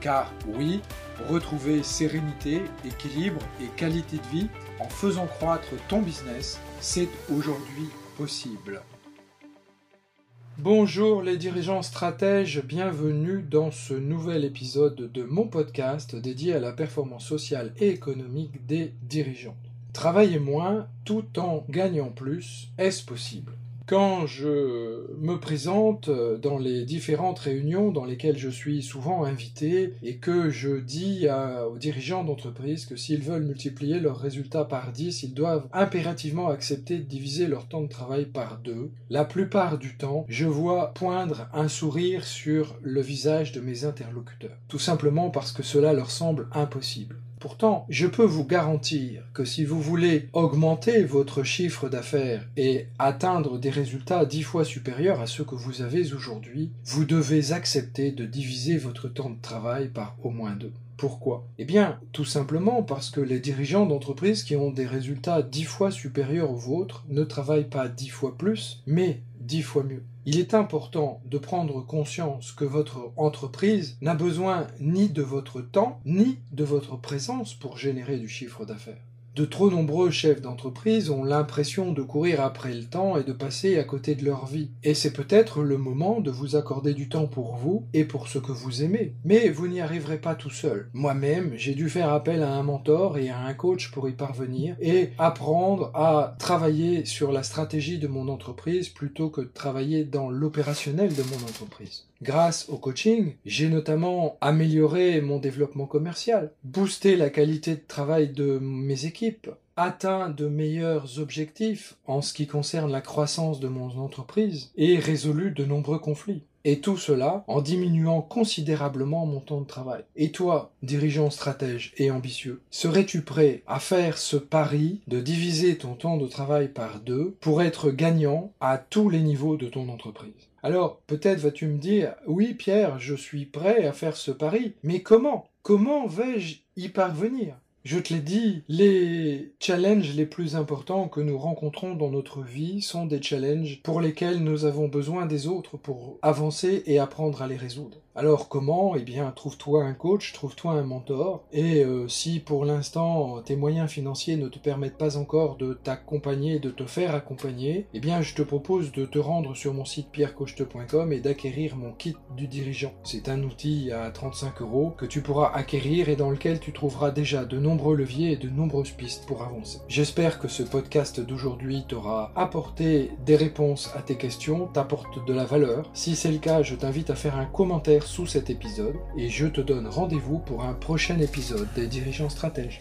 Car oui, retrouver sérénité, équilibre et qualité de vie en faisant croître ton business, c'est aujourd'hui possible. Bonjour les dirigeants stratèges, bienvenue dans ce nouvel épisode de mon podcast dédié à la performance sociale et économique des dirigeants. Travailler moins tout en gagnant plus, est-ce possible? Quand je me présente dans les différentes réunions dans lesquelles je suis souvent invité et que je dis aux dirigeants d'entreprise que s'ils veulent multiplier leurs résultats par 10, ils doivent impérativement accepter de diviser leur temps de travail par deux, la plupart du temps, je vois poindre un sourire sur le visage de mes interlocuteurs. Tout simplement parce que cela leur semble impossible. Pourtant, je peux vous garantir que si vous voulez augmenter votre chiffre d'affaires et atteindre des résultats dix fois supérieurs à ceux que vous avez aujourd'hui, vous devez accepter de diviser votre temps de travail par au moins deux. Pourquoi? Eh bien, tout simplement parce que les dirigeants d'entreprises qui ont des résultats dix fois supérieurs aux vôtres ne travaillent pas dix fois plus, mais dix fois mieux. Il est important de prendre conscience que votre entreprise n'a besoin ni de votre temps, ni de votre présence pour générer du chiffre d'affaires. De trop nombreux chefs d'entreprise ont l'impression de courir après le temps et de passer à côté de leur vie. Et c'est peut-être le moment de vous accorder du temps pour vous et pour ce que vous aimez. Mais vous n'y arriverez pas tout seul. Moi-même, j'ai dû faire appel à un mentor et à un coach pour y parvenir et apprendre à travailler sur la stratégie de mon entreprise plutôt que de travailler dans l'opérationnel de mon entreprise. Grâce au coaching, j'ai notamment amélioré mon développement commercial, boosté la qualité de travail de mes équipes, atteint de meilleurs objectifs en ce qui concerne la croissance de mon entreprise et résolu de nombreux conflits. Et tout cela en diminuant considérablement mon temps de travail. Et toi, dirigeant stratège et ambitieux, serais-tu prêt à faire ce pari de diviser ton temps de travail par deux pour être gagnant à tous les niveaux de ton entreprise? Alors, peut-être vas-tu me dire, oui Pierre, je suis prêt à faire ce pari, mais comment? Comment vais-je y parvenir? Je te l'ai dit, les challenges les plus importants que nous rencontrons dans notre vie sont des challenges pour lesquels nous avons besoin des autres pour avancer et apprendre à les résoudre. Alors comment? Eh bien, trouve-toi un coach, trouve-toi un mentor, et euh, si pour l'instant tes moyens financiers ne te permettent pas encore de t'accompagner, de te faire accompagner, eh bien, je te propose de te rendre sur mon site pierrecochte.com et d'acquérir mon kit du dirigeant. C'est un outil à 35 euros que tu pourras acquérir et dans lequel tu trouveras déjà de nombreux leviers et de nombreuses pistes pour avancer. J'espère que ce podcast d'aujourd'hui t'aura apporté des réponses à tes questions, t'apporte de la valeur. Si c'est le cas, je t'invite à faire un commentaire sous cet épisode et je te donne rendez-vous pour un prochain épisode des dirigeants stratèges.